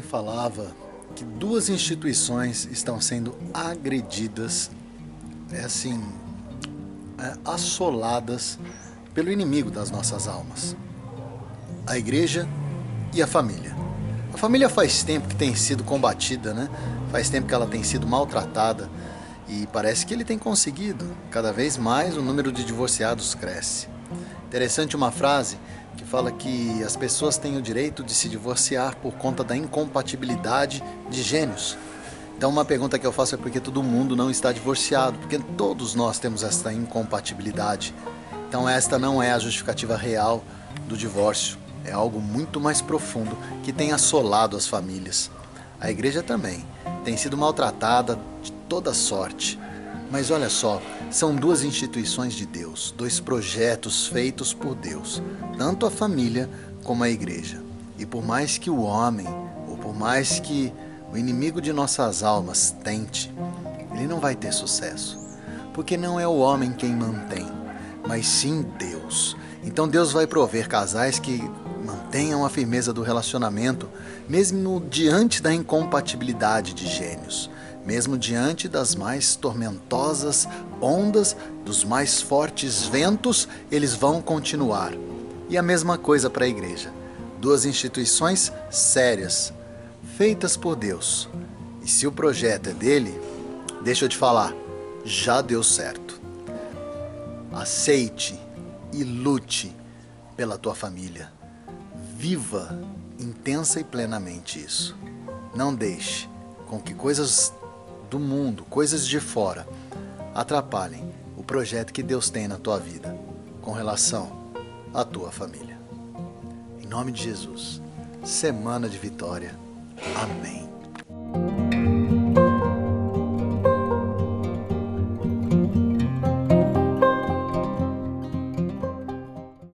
falava que duas instituições estão sendo agredidas, é assim, é, assoladas pelo inimigo das nossas almas: a igreja e a família. A família faz tempo que tem sido combatida, né? Faz tempo que ela tem sido maltratada e parece que ele tem conseguido. Cada vez mais o número de divorciados cresce. Interessante uma frase que fala que as pessoas têm o direito de se divorciar por conta da incompatibilidade de gênios. Então, uma pergunta que eu faço é por que todo mundo não está divorciado? Porque todos nós temos esta incompatibilidade. Então, esta não é a justificativa real do divórcio. É algo muito mais profundo que tem assolado as famílias. A igreja também tem sido maltratada de toda sorte. Mas olha só, são duas instituições de Deus, dois projetos feitos por Deus, tanto a família como a igreja. E por mais que o homem, ou por mais que o inimigo de nossas almas tente, ele não vai ter sucesso. Porque não é o homem quem mantém, mas sim Deus. Então Deus vai prover casais que mantenham a firmeza do relacionamento, mesmo diante da incompatibilidade de gênios mesmo diante das mais tormentosas ondas, dos mais fortes ventos, eles vão continuar. E a mesma coisa para a igreja. Duas instituições sérias, feitas por Deus. E se o projeto é dele, deixa eu te falar, já deu certo. Aceite e lute pela tua família. Viva intensa e plenamente isso. Não deixe com que coisas do mundo, coisas de fora, atrapalhem o projeto que Deus tem na tua vida com relação à tua família. Em nome de Jesus, semana de vitória. Amém.